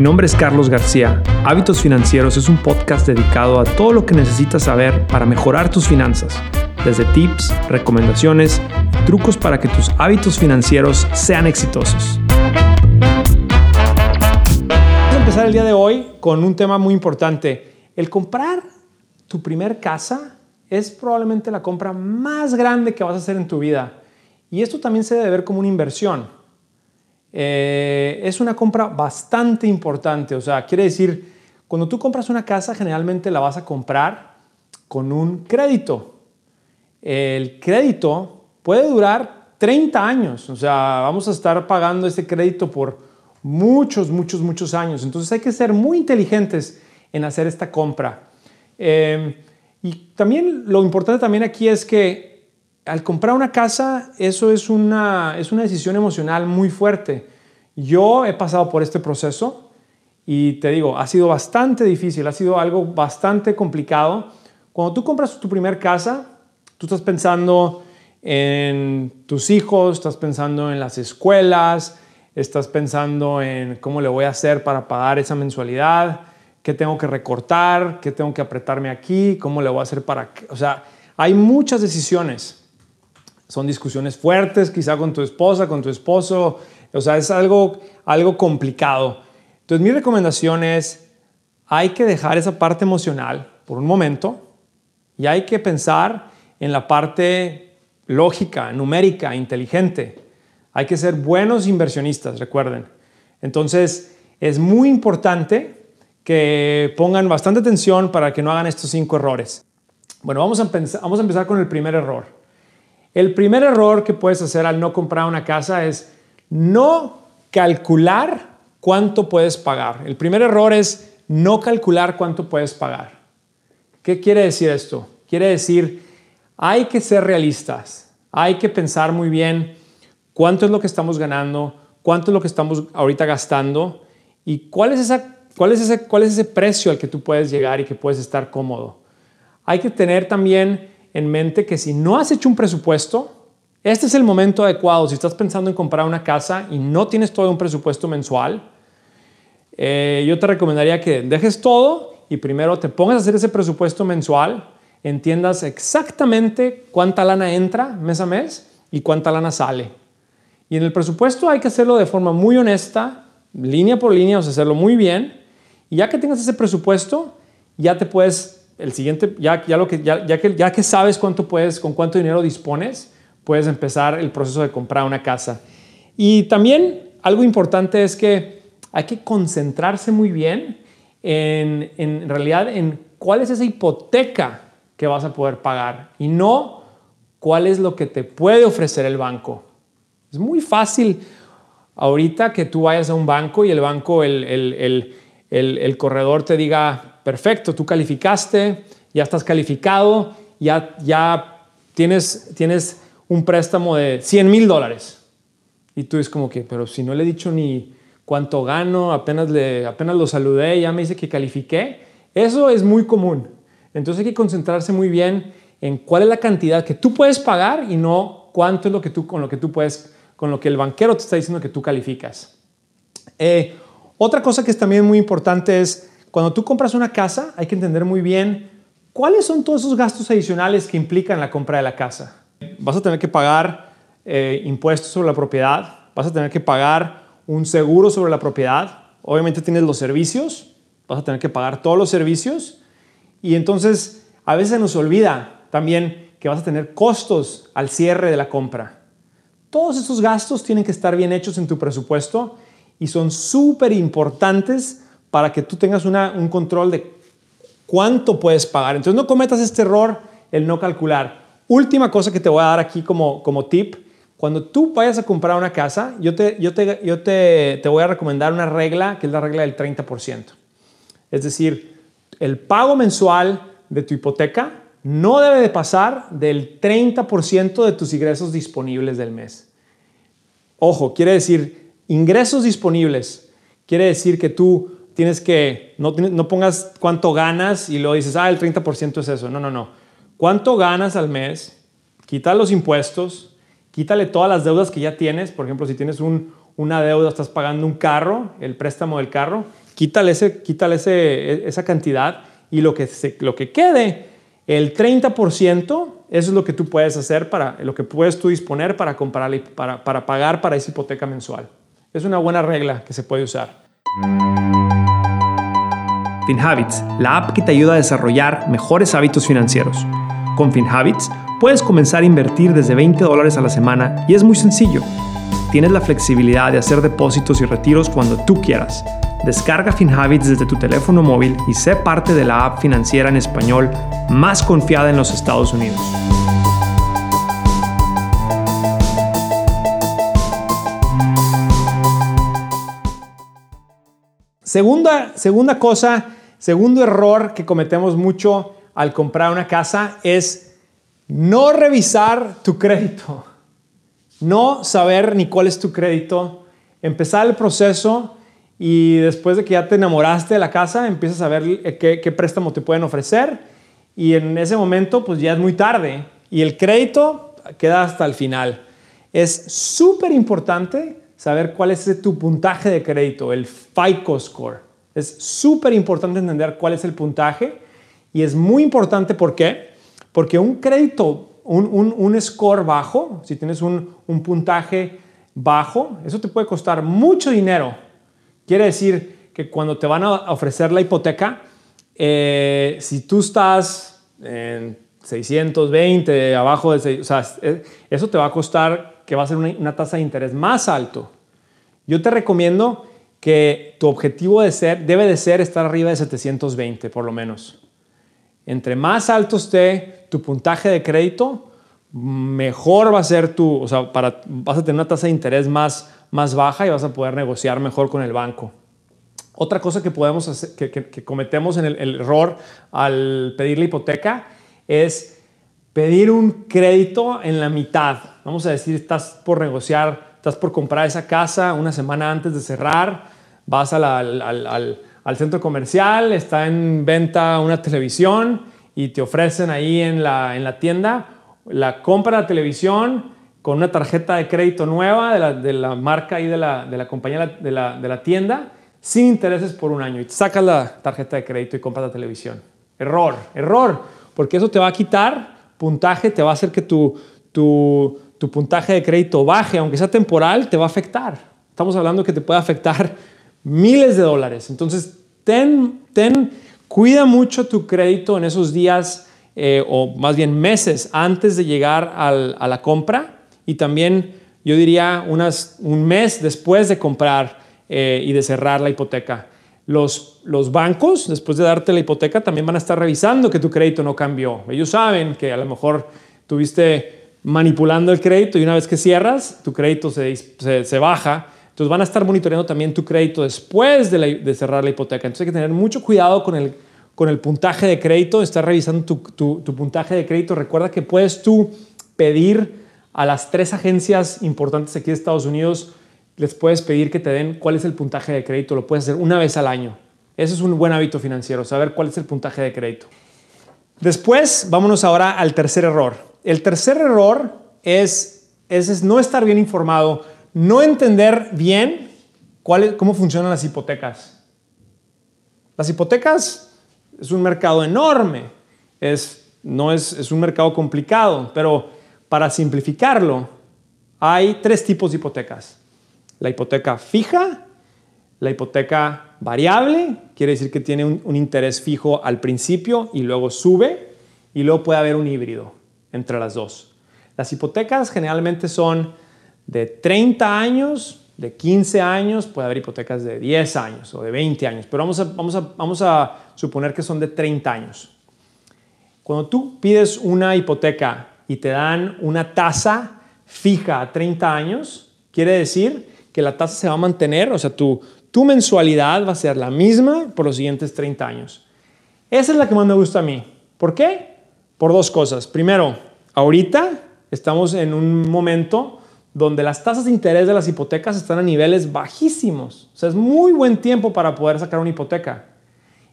Mi nombre es Carlos García. Hábitos Financieros es un podcast dedicado a todo lo que necesitas saber para mejorar tus finanzas, desde tips, recomendaciones trucos para que tus hábitos financieros sean exitosos. Vamos a empezar el día de hoy con un tema muy importante. El comprar tu primer casa es probablemente la compra más grande que vas a hacer en tu vida. Y esto también se debe ver como una inversión. Eh, es una compra bastante importante. O sea, quiere decir, cuando tú compras una casa, generalmente la vas a comprar con un crédito. El crédito puede durar 30 años. O sea, vamos a estar pagando ese crédito por muchos, muchos, muchos años. Entonces hay que ser muy inteligentes en hacer esta compra. Eh, y también lo importante también aquí es que al comprar una casa, eso es una, es una decisión emocional muy fuerte. Yo he pasado por este proceso y te digo, ha sido bastante difícil, ha sido algo bastante complicado. Cuando tú compras tu primer casa, tú estás pensando en tus hijos, estás pensando en las escuelas, estás pensando en cómo le voy a hacer para pagar esa mensualidad, qué tengo que recortar, qué tengo que apretarme aquí, cómo le voy a hacer para... O sea, hay muchas decisiones son discusiones fuertes, quizá con tu esposa, con tu esposo. O sea, es algo, algo complicado. Entonces, mi recomendación es, hay que dejar esa parte emocional por un momento y hay que pensar en la parte lógica, numérica, inteligente. Hay que ser buenos inversionistas, recuerden. Entonces, es muy importante que pongan bastante atención para que no hagan estos cinco errores. Bueno, vamos a, vamos a empezar con el primer error. El primer error que puedes hacer al no comprar una casa es no calcular cuánto puedes pagar. El primer error es no calcular cuánto puedes pagar. ¿Qué quiere decir esto? Quiere decir, hay que ser realistas, hay que pensar muy bien cuánto es lo que estamos ganando, cuánto es lo que estamos ahorita gastando y cuál es, esa, cuál es, ese, cuál es ese precio al que tú puedes llegar y que puedes estar cómodo. Hay que tener también en mente que si no has hecho un presupuesto, este es el momento adecuado. Si estás pensando en comprar una casa y no tienes todo un presupuesto mensual, eh, yo te recomendaría que dejes todo y primero te pongas a hacer ese presupuesto mensual, entiendas exactamente cuánta lana entra mes a mes y cuánta lana sale. Y en el presupuesto hay que hacerlo de forma muy honesta, línea por línea, o sea, hacerlo muy bien. Y ya que tengas ese presupuesto, ya te puedes el siguiente, ya, ya, lo que, ya, que, ya que sabes cuánto puedes, con cuánto dinero dispones, puedes empezar el proceso de comprar una casa. Y también algo importante es que hay que concentrarse muy bien en, en realidad en cuál es esa hipoteca que vas a poder pagar y no cuál es lo que te puede ofrecer el banco. Es muy fácil ahorita que tú vayas a un banco y el banco, el, el, el, el corredor te diga, perfecto, tú calificaste, ya estás calificado, ya, ya tienes, tienes un préstamo de 100 mil dólares. Y tú es como que, pero si no le he dicho ni cuánto gano, apenas, le, apenas lo saludé, ya me dice que califiqué. Eso es muy común. Entonces hay que concentrarse muy bien en cuál es la cantidad que tú puedes pagar y no cuánto es lo que tú, con lo que tú puedes, con lo que el banquero te está diciendo que tú calificas. Eh, otra cosa que es también muy importante es cuando tú compras una casa, hay que entender muy bien cuáles son todos esos gastos adicionales que implican la compra de la casa. Vas a tener que pagar eh, impuestos sobre la propiedad, vas a tener que pagar un seguro sobre la propiedad, obviamente tienes los servicios, vas a tener que pagar todos los servicios y entonces a veces nos olvida también que vas a tener costos al cierre de la compra. Todos esos gastos tienen que estar bien hechos en tu presupuesto y son súper importantes para que tú tengas un control de cuánto puedes pagar. Entonces no cometas este error, el no calcular. Última cosa que te voy a dar aquí como, como tip. Cuando tú vayas a comprar una casa, yo, te, yo, te, yo te, te voy a recomendar una regla que es la regla del 30%. Es decir, el pago mensual de tu hipoteca no debe de pasar del 30% de tus ingresos disponibles del mes. Ojo, quiere decir ingresos disponibles. Quiere decir que tú tienes que, no, no pongas cuánto ganas y luego dices, ah, el 30% es eso. No, no, no. ¿Cuánto ganas al mes? Quita los impuestos, quítale todas las deudas que ya tienes. Por ejemplo, si tienes un, una deuda, estás pagando un carro, el préstamo del carro, quítale, ese, quítale ese, esa cantidad y lo que, lo que quede, el 30%, eso es lo que tú puedes hacer para, lo que puedes tú disponer para comprar, para, para pagar para esa hipoteca mensual. Es una buena regla que se puede usar. FinHabits, la app que te ayuda a desarrollar mejores hábitos financieros. Con FinHabits puedes comenzar a invertir desde 20 dólares a la semana y es muy sencillo. Tienes la flexibilidad de hacer depósitos y retiros cuando tú quieras. Descarga FinHabits desde tu teléfono móvil y sé parte de la app financiera en español más confiada en los Estados Unidos. Segunda, segunda cosa, segundo error que cometemos mucho al comprar una casa es no revisar tu crédito, no saber ni cuál es tu crédito, empezar el proceso y después de que ya te enamoraste de la casa, empiezas a ver eh, qué, qué préstamo te pueden ofrecer y en ese momento pues ya es muy tarde y el crédito queda hasta el final. Es súper importante saber cuál es tu puntaje de crédito, el FICO score. Es súper importante entender cuál es el puntaje y es muy importante, ¿por qué? Porque un crédito, un, score bajo, si tienes un, puntaje bajo, eso te puede costar mucho dinero. Quiere decir que cuando te van a ofrecer la hipoteca, eh, si tú estás en 620, abajo de 6, o sea, eso te va a costar que va a ser una, tasa de interés más alto. Yo te recomiendo que tu objetivo de ser, debe de ser estar arriba de 720 por lo menos. Entre más alto esté tu puntaje de crédito, mejor va a ser tu, o sea, para, vas a tener una tasa de interés más, más baja y vas a poder negociar mejor con el banco. Otra cosa que podemos hacer, que, cometemos en el, error al pedir la hipoteca es pedir un crédito en la mitad. Vamos a decir, estás por negociar, estás por comprar esa casa una semana antes de cerrar, vas al, al, al, centro comercial, está en venta una televisión y te ofrecen ahí en la, en la tienda la compra de la televisión con una tarjeta de crédito nueva de la, de la marca y de la, de la compañía de la, de la tienda sin intereses por un año y sacas la tarjeta de crédito y compras la televisión. Error, error, porque eso te va a quitar puntaje, te va a hacer que tu, tu, tu puntaje de crédito baje, aunque sea temporal, te va a afectar. Estamos hablando que te puede afectar miles de dólares. Entonces, ten, ten, cuida mucho tu crédito en esos días eh, o más bien meses antes de llegar a la compra y también yo diría un mes después de comprar eh, y de cerrar la hipoteca. Los, los bancos, después de darte la hipoteca, también van a estar revisando que tu crédito no cambió. Ellos saben que a lo mejor tuviste manipulando el crédito y una vez que cierras, tu crédito se, se, baja entonces van a estar monitoreando también tu crédito después de, cerrar la hipoteca. Entonces hay que tener mucho cuidado con el, con el puntaje de crédito, estar revisando tu, tu, puntaje de crédito. Recuerda que puedes tú pedir a las tres agencias importantes aquí de Estados Unidos, les puedes pedir que te den cuál es el puntaje de crédito. Lo puedes hacer una vez al año. Ese es un buen hábito financiero, saber cuál es el puntaje de crédito. Después, vámonos ahora al tercer error. El tercer error es, no estar bien informado no entender bien cómo funcionan las hipotecas. Las hipotecas es un mercado enorme, no es, un mercado complicado, pero para simplificarlo, hay tres tipos de hipotecas. La hipoteca fija, la hipoteca variable, quiere decir que tiene un, interés fijo al principio y luego sube, y luego puede haber un híbrido entre las dos. Las hipotecas generalmente son de 30 años, de 15 años, puede haber hipotecas de 10 años o de 20 años, pero vamos a, suponer que son de 30 años. Cuando tú pides una hipoteca y te dan una tasa fija a 30 años, quiere decir que la tasa se va a mantener, o sea, tu, tu mensualidad va a ser la misma por los siguientes 30 años. Esa es la que más me gusta a mí. ¿Por qué? Por dos cosas. Primero, ahorita estamos en un momento donde las tasas de interés de las hipotecas están a niveles bajísimos. O sea, es muy buen tiempo para poder sacar una hipoteca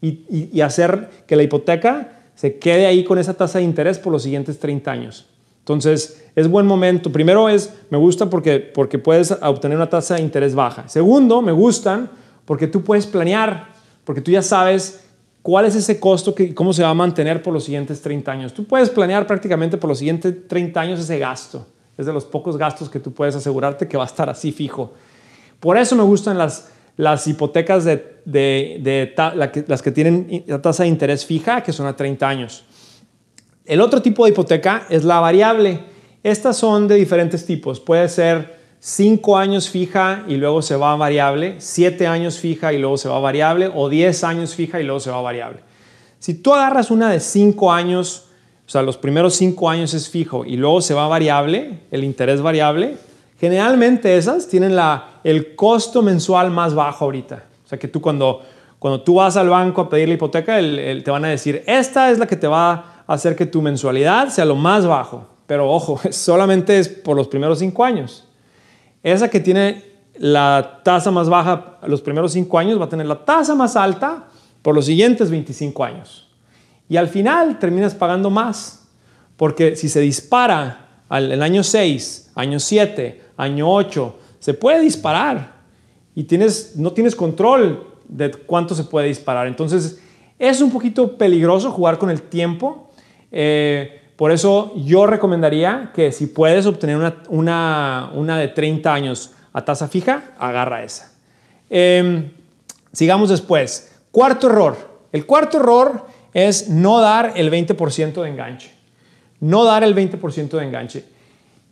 y, hacer que la hipoteca se quede ahí con esa tasa de interés por los siguientes 30 años. Entonces, es buen momento. Primero es, me gusta porque, porque puedes obtener una tasa de interés baja. Segundo, me gustan porque tú puedes planear porque tú ya sabes cuál es ese costo y cómo se va a mantener por los siguientes 30 años. Tú puedes planear prácticamente por los siguientes 30 años ese gasto. Es de los pocos gastos que tú puedes asegurarte que va a estar así fijo. Por eso me gustan las, las hipotecas de, de, las que tienen la tasa de interés fija, que son a 30 años. El otro tipo de hipoteca es la variable. Estas son de diferentes tipos. Puede ser 5 años fija y luego se va a variable, 7 años fija y luego se va a variable, o 10 años fija y luego se va a variable. Si tú agarras una de 5 años, o sea, los primeros 5 años es fijo y luego se va a variable, el interés variable, generalmente esas tienen la, el costo mensual más bajo ahorita. O sea, que tú cuando, cuando tú vas al banco a pedir la hipoteca, te van a decir, esta es la que te va a hacer que tu mensualidad sea lo más bajo. Pero ojo, solamente es por los primeros 5 años. Esa que tiene la tasa más baja los primeros cinco años va a tener la tasa más alta por los siguientes 25 años. Y al final terminas pagando más, porque si se dispara al el año 6, año 7, año 8, se puede disparar y tienes, no tienes control de cuánto se puede disparar. Entonces es un poquito peligroso jugar con el tiempo. Eh, por eso yo recomendaría que si puedes obtener una, de 30 años a tasa fija, agarra esa. Em, sigamos después. Cuarto error. El cuarto error es no dar el 20% de enganche. No dar el 20% de enganche.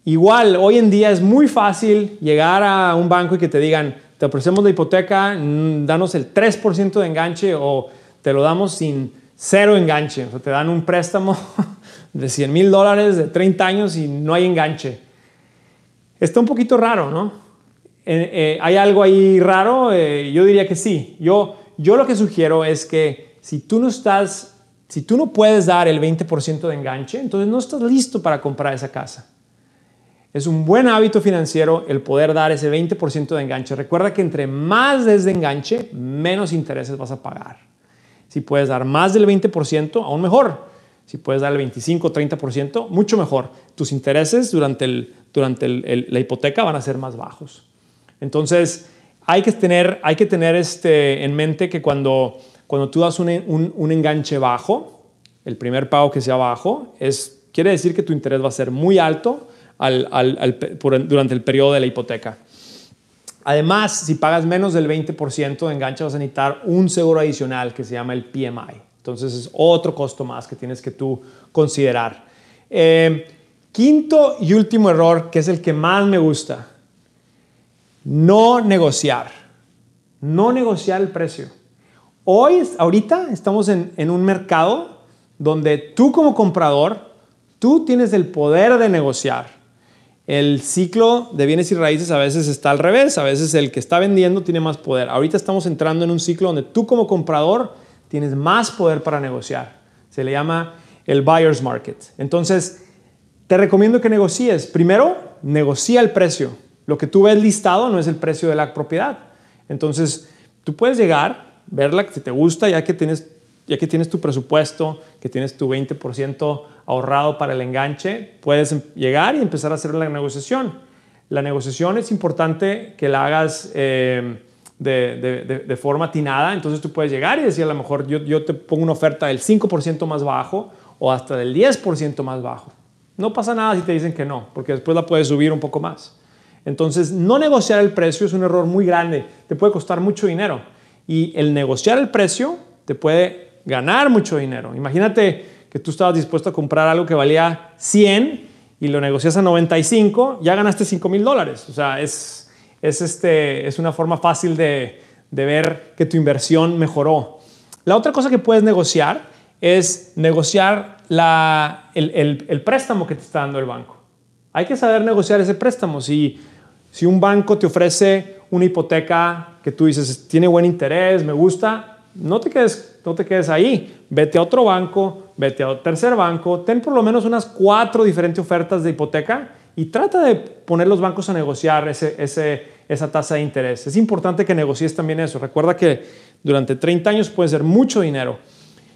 Igual, hoy en día es muy fácil llegar a un banco y que te digan, te ofrecemos la hipoteca, mm, danos el 3% de enganche o te lo damos sin cero enganche. O sea, te dan un préstamo de 100 mil dólares de 30 años y no hay enganche. Está un poquito raro, ¿no? Eh, eh, ¿Hay algo ahí raro? Eh, yo diría que sí. Yo, yo lo que sugiero es que si tú no estás, si tú no puedes dar el 20% de enganche, entonces no estás listo para comprar esa casa. Es un buen hábito financiero el poder dar ese 20% de enganche. Recuerda que entre más des de enganche, menos intereses vas a pagar. Si puedes dar más del 20%, aún mejor. Si puedes dar el 25 o 30%, mucho mejor. Tus intereses durante, la hipoteca van a ser más bajos. Entonces, hay que tener, hay este, en mente que cuando, cuando tú das un, enganche bajo, el primer pago que sea bajo, es, quiere decir que tu interés va a ser muy alto al, al, durante el periodo de la hipoteca. Además, si pagas menos del 20% de enganche, vas a necesitar un seguro adicional que se llama el PMI. Entonces es otro costo más que tienes que tú considerar. Eh, quinto y último error, que es el que más me gusta, no negociar. No negociar el precio. Hoy, ahorita, estamos en, en un mercado donde tú como comprador, tú tienes el poder de negociar. El ciclo de bienes y raíces a veces está al revés, a veces el que está vendiendo tiene más poder. Ahorita estamos entrando en un ciclo donde tú como comprador tienes más poder para negociar. Se le llama el buyer's market. Entonces, te recomiendo que negocies. Primero, negocia el precio. Lo que tú ves listado no es el precio de la propiedad. Entonces, tú puedes llegar, verla si te gusta, ya que tienes, ya que tienes tu presupuesto, que tienes tu 20% ahorrado para el enganche, puedes llegar y empezar a hacer la negociación. La negociación es importante que la hagas. Eh, de, forma atinada, entonces tú puedes llegar y decir a lo mejor yo, yo te pongo una oferta del 5% más bajo o hasta del 10% más bajo. No pasa nada si te dicen que no, porque después la puedes subir un poco más. Entonces, no negociar el precio es un error muy grande, te puede costar mucho dinero. Y el negociar el precio te puede ganar mucho dinero. Imagínate que tú estabas dispuesto a comprar algo que valía 100 y lo negocias a 95, ya ganaste 5 mil dólares. O sea, es, es, este, es una forma fácil de, ver que tu inversión mejoró. La otra cosa que puedes negociar es negociar el, préstamo que te está dando el banco. Hay que saber negociar ese préstamo. Si, si un banco te ofrece una hipoteca que tú dices tiene buen interés, me gusta, no te quedes, no te quedes ahí. Vete a otro banco, vete a otro tercer banco, ten por lo menos unas cuatro diferentes ofertas de hipoteca y trata de poner los bancos a negociar ese, ese, esa tasa de interés. Es importante que negocies también eso. Recuerda que durante 30 años puede ser mucho dinero.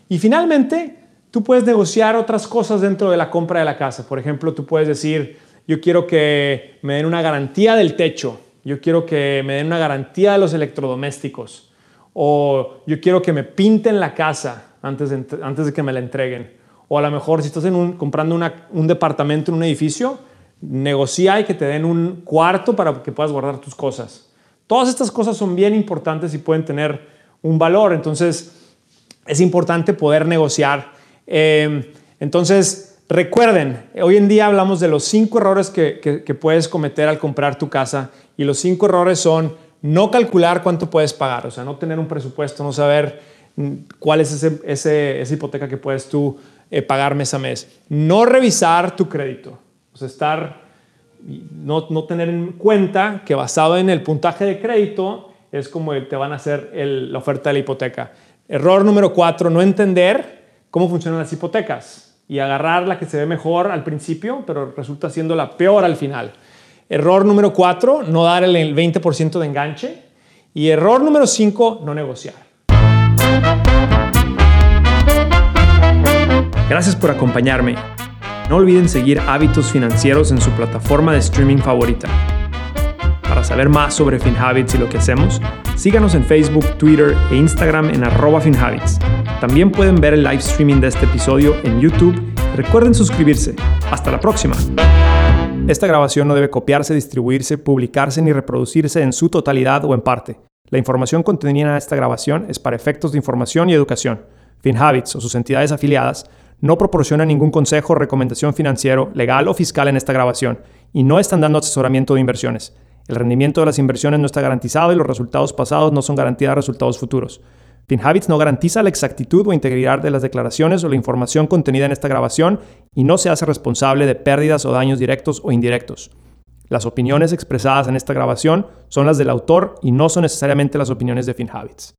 Y finalmente, tú puedes negociar otras cosas dentro de la compra de la casa. Por ejemplo, tú puedes decir, yo quiero que me den una garantía del techo, yo quiero que me den una garantía de los electrodomésticos, O yo quiero que me pinten la casa antes de, antes de que me la entreguen. O a lo mejor si estás comprando un departamento en un edificio, negocia y que te den un cuarto para que puedas guardar tus cosas. Todas estas cosas son bien importantes y pueden tener un valor. Entonces, es importante poder negociar. Eh, entonces, recuerden, hoy en día hablamos de los cinco errores que, puedes cometer al comprar tu casa y los cinco errores son no calcular cuánto puedes pagar, o sea, no tener un presupuesto, no saber mm, cuál es ese, esa hipoteca que puedes tú eh, pagar mes a mes, no revisar tu crédito, sea, estar, no, no tener en cuenta que basado en el puntaje de crédito es como te van a hacer la oferta de la hipoteca. Error número cuatro, no entender cómo funcionan las hipotecas y agarrar la que se ve mejor al principio, pero resulta siendo la peor al final. Error número cuatro, no dar el 20% de enganche. Y error número cinco, no negociar. Gracias por acompañarme. No olviden seguir Hábitos Financieros en su plataforma de streaming favorita. Para saber más sobre FinHabits y lo que hacemos, síganos en Facebook, Twitter e Instagram en arroba FinHabits. También pueden ver el live streaming de este episodio en YouTube. Recuerden suscribirse. Hasta la próxima. Esta grabación no debe copiarse, distribuirse, publicarse ni reproducirse en su totalidad o en parte. La información contenida en esta grabación es para efectos de información y educación. FinHabits o sus entidades afiliadas no proporcionan ningún consejo o recomendación financiero, legal o fiscal en esta grabación y no están dando asesoramiento de inversiones. El rendimiento de las inversiones no está garantizado y los resultados pasados no son garantía de resultados futuros. FinHabits no garantiza la exactitud o integridad de las declaraciones o la información contenida en esta grabación y no se hace responsable de pérdidas o daños directos o indirectos. Las opiniones expresadas en esta grabación son las del autor y no son necesariamente las opiniones de FinHabits.